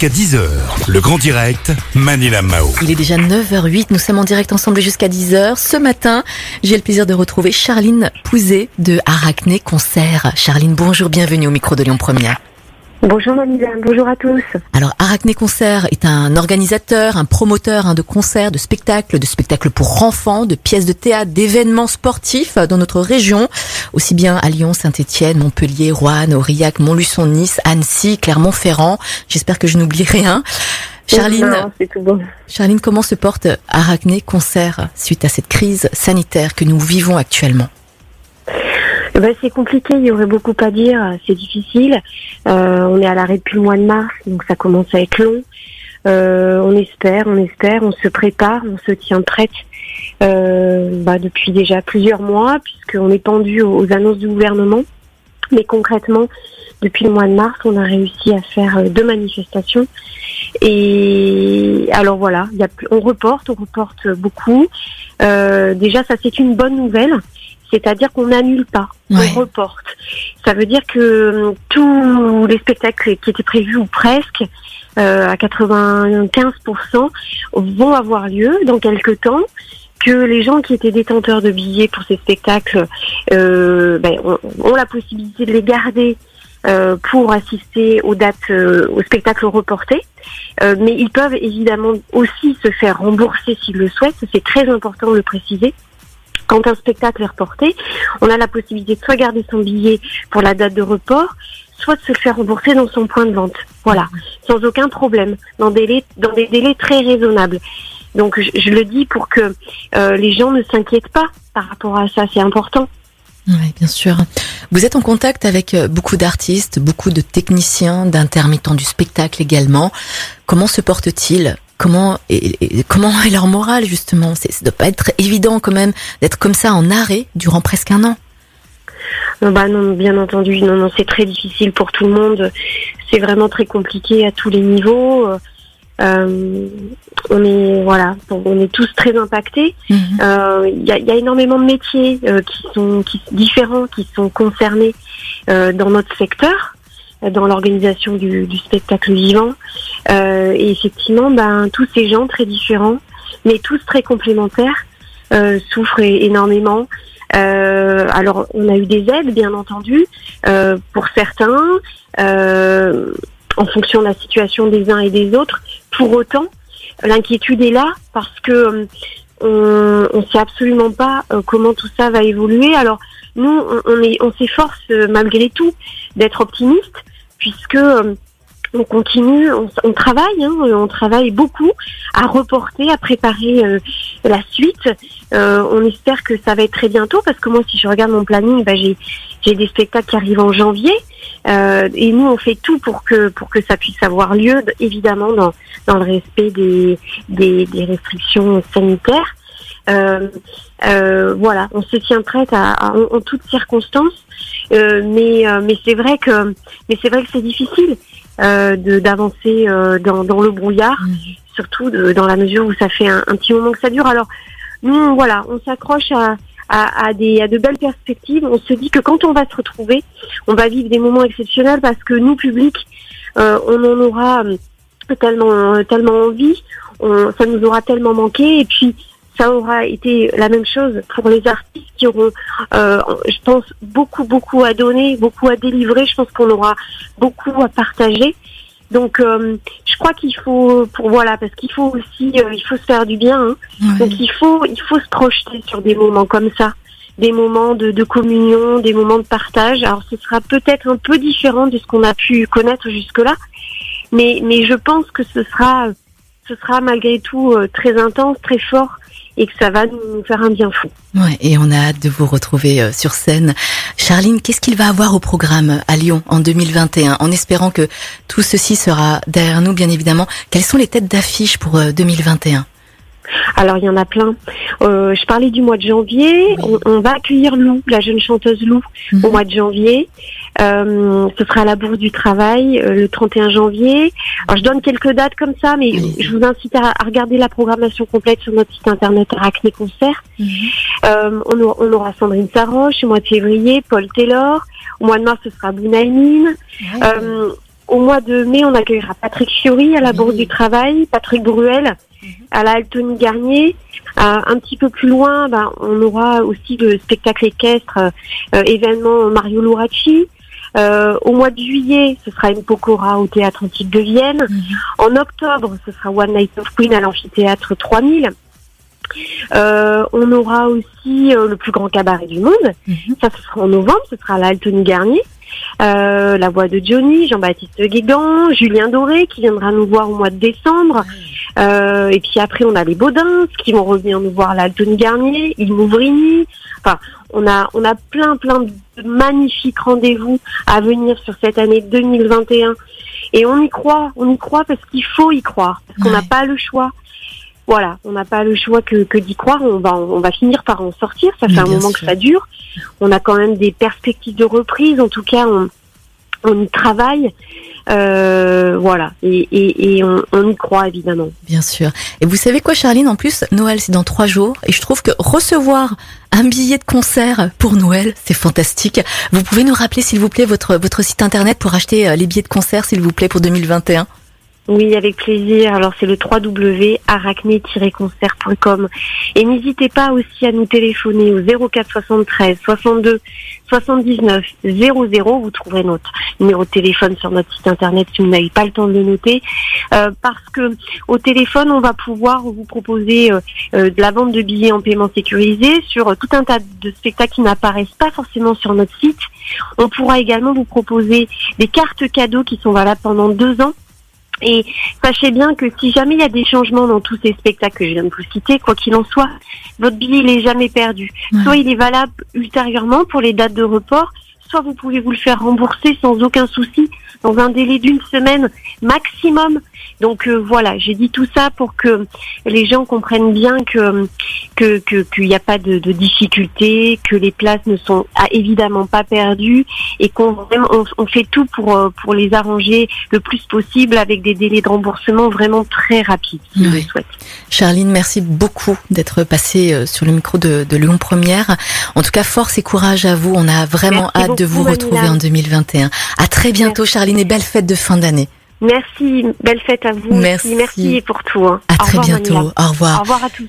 jusqu'à 10h. Le grand direct, Manila Mao. Il est déjà 9h08, nous sommes en direct ensemble jusqu'à 10h. Ce matin, j'ai le plaisir de retrouver Charline Pouzet de Arachné Concert. Charline, bonjour, bienvenue au micro de Lyon Première. Bonjour Manila, bonjour à tous. Alors Arachné Concert est un organisateur, un promoteur hein, de concerts, de spectacles, de spectacles pour enfants, de pièces de théâtre, d'événements sportifs dans notre région, aussi bien à Lyon, Saint-Étienne, Montpellier, Roanne, Aurillac, Montluçon, Nice, Annecy, Clermont-Ferrand. J'espère que je n'oublie rien. Charline, Non, tout bon. Charline, comment se porte Arachné Concert suite à cette crise sanitaire que nous vivons actuellement? Ben, c'est compliqué, il y aurait beaucoup à dire, c'est difficile. Euh, on est à l'arrêt depuis le mois de mars, donc ça commence à être long. Euh, on espère, on espère, on se prépare, on se tient prête euh, bah, depuis déjà plusieurs mois, puisqu'on est pendu aux, annonces du gouvernement. Mais concrètement, depuis le mois de mars, on a réussi à faire euh, deux manifestations. Et alors voilà, il y a on reporte, on reporte beaucoup. Euh, déjà, ça c'est une bonne nouvelle, c'est-à-dire qu'on n'annule pas, Ouais. on reporte. Ça veut dire que hum, tous les spectacles qui étaient prévus ou presque euh, à 95% vont avoir lieu dans quelques temps. Que les gens qui étaient détenteurs de billets pour ces spectacles euh, ben, ont, ont la possibilité de les garder euh, pour assister aux dates, euh, aux spectacles reportés. Euh, mais ils peuvent évidemment aussi se faire rembourser s'ils le souhaitent. C'est très important de le préciser. Quand un spectacle est reporté, on a la possibilité de soit garder son billet pour la date de report, soit de se faire rembourser dans son point de vente. Voilà, sans aucun problème, dans des délais, très raisonnables. Donc je, je le dis pour que euh, les gens ne s'inquiètent pas par rapport à ça, c'est important. Oui, bien sûr. Vous êtes en contact avec euh, beaucoup d'artistes, beaucoup de techniciens, d'intermittents du spectacle également. Comment se portent-ils Comment et, et- comment est leur morale justement C'est- Ça doit pas être évident quand même d'être comme ça en arrêt durant presque un an. Non, bah non, bien entendu, non, non, c'est très difficile pour tout le monde. C'est vraiment très compliqué à tous les niveaux. Euh, on est voilà, bon, on est tous très impactés. Mhm. Euh, Il y, a, il y a énormément de métiers euh, qui sont qui, différents, qui sont concernés euh, dans notre secteur, euh, dans l'organisation du, du spectacle vivant. Euh, et effectivement, ben tous ces gens très différents, mais tous très complémentaires, euh, souffrent énormément. Euh, alors, on a eu des aides, bien entendu, euh, pour certains, euh, en fonction de la situation des uns et des autres. Pour autant, l'inquiétude est là parce que euh, on ne sait absolument pas euh, comment tout ça va évoluer. Alors, nous, on, est, on s'efforce euh, malgré tout d'être optimiste puisque euh, on continue, on, on travaille, hein, on travaille beaucoup à reporter, à préparer euh, la suite. Euh, on espère que ça va être très bientôt parce que moi, si je regarde mon planning, bah, j'ai j'ai des spectacles qui arrivent en janvier euh, et nous, on fait tout pour que pour que ça puisse avoir lieu, évidemment dans dans le respect des des, des restrictions sanitaires. Euh, euh, voilà, on se tient prête à, à- en, toutes circonstances, Euh, mais euh, mais c'est vrai que mais c'est vrai que c'est difficile euh, d'avancer euh, dans dans le brouillard surtout de- dans la mesure où ça fait un, un petit moment que ça dure. Alors nous, voilà, on s'accroche à, à, à des, à de belles perspectives. On se dit que quand on va se retrouver, on va vivre des moments exceptionnels parce que nous, public, euh, on en aura euh, tellement, tellement envie, on, ça nous aura tellement manqué, et puis ça aura été la même chose pour les artistes qui auront, euh, je pense, beaucoup, beaucoup à donner, beaucoup à délivrer. Je pense qu'on aura beaucoup à partager. Donc, euh, je crois qu'il faut, pour voilà, parce qu'il faut aussi, euh, il faut se faire du bien. hein. Ouais. Donc, il faut, il faut se projeter sur des moments comme ça, des moments de, de communion, des moments de partage. Alors, ce sera peut-être un peu différent de ce qu'on a pu connaître jusque-là, mais, mais je pense que ce sera, ce sera malgré tout euh, très intense, très fort, et que ça va nous faire un bien fou. Ouais, et on a hâte de vous retrouver euh, sur scène. Charline, qu'est-ce qu'il va avoir au programme à Lyon en 2021 En espérant que tout ceci sera derrière nous, bien évidemment. Quelles sont les têtes d'affiche pour euh, 2021 Alors il y en a plein. Euh, je parlais du mois de janvier. On, on va accueillir Lou, la jeune chanteuse Lou, Mhm. au mois de janvier. Euh, ce sera à la Bourse du Travail euh, le 31 janvier. Alors je donne quelques dates comme ça, mais je vous incite à, à regarder la programmation complète sur notre site internet Arachné Concert. Euh, on, aura, on aura Sandrine Saroche au mois de février, Paul Taylor. Au mois de mars, ce sera Bounaïmine. Euh, au mois de mai, on accueillera Patrick Fiori à la Bourse du Travail, Patrick Bruel à la Garnier. Euh, un petit peu plus loin, ben, on aura aussi le spectacle équestre euh, événement Mario Luracci. Euh, au mois de juillet, ce sera une Pokora au Théâtre Antique de Vienne. En octobre, ce sera One Night of Queen à l'amphithéâtre 3000. Euh, on aura aussi euh, le plus grand cabaret du monde. Ça, ce sera en novembre. Ce sera à la Altony Garnier. Euh, la voix de Johnny, Jean-Baptiste Guégan, Julien Doré qui viendra nous voir au mois de décembre. Euh, et puis après, on a les Baudins qui vont revenir nous voir à la Tony Garnier, Il Mouvrini. Enfin, on a, on a plein, plein de magnifiques rendez-vous à venir sur cette année 2021. Et on y croit, on y croit parce qu'il faut y croire, parce qu'on n'a Ouais. pas le choix. Voilà, on n'a pas le choix que, que d'y croire. On va, on va finir par en sortir. Ça fait Mais un moment sûr. que ça dure. On a quand même des perspectives de reprise. En tout cas, on, on y travaille. Euh, voilà, et, on, on y croit évidemment. Bien sûr. Et vous savez quoi, Charline En plus, Noël, c'est dans trois jours. Et je trouve que recevoir un billet de concert pour Noël, c'est fantastique. Vous pouvez nous rappeler, s'il vous plaît, votre, votre site internet pour acheter euh, les billets de concert, s'il vous plaît, pour 2021 Oui, avec plaisir. Alors c'est le www.arachné-concert.com. Et n'hésitez pas aussi à nous téléphoner au 04 73 62 79 00. Vous trouverez notre numéro de téléphone sur notre site internet si vous n'avez pas le temps de le noter. Euh, parce que au téléphone, on va pouvoir vous proposer euh, euh, de la vente de billets en paiement sécurisé sur tout un tas de spectacles qui n'apparaissent pas forcément sur notre site. On pourra également vous proposer des cartes cadeaux qui sont valables pendant deux ans. Et sachez bien que si jamais il y a des changements dans tous ces spectacles que je viens de vous citer, quoi qu'il en soit, votre billet il est jamais perdu. Soit il est valable ultérieurement pour les dates de report, soit vous pouvez vous le faire rembourser sans aucun souci dans un délai d'une semaine maximum. Donc euh, voilà, j'ai dit tout ça pour que les gens comprennent bien que que que- qu'il n'y a pas de, de difficulté, que les places ne sont ah, évidemment pas perdues et qu'on vraiment- on, on fait tout pour euh, pour les arranger le plus possible avec des délais de remboursement vraiment très rapides, si le souhaitez. Charline, merci beaucoup d'être passée euh, sur le micro de, de Lyon Première. En tout cas, force et courage à vous. On a vraiment Merci hâte de vous retrouver en 2021. À très bientôt, Charline, et belle fête de fin d'année. Merci, belle fête à vous. Merci. Merci pour tout. hein. À Au très revoir, bientôt. Au revoir. Au revoir à tous.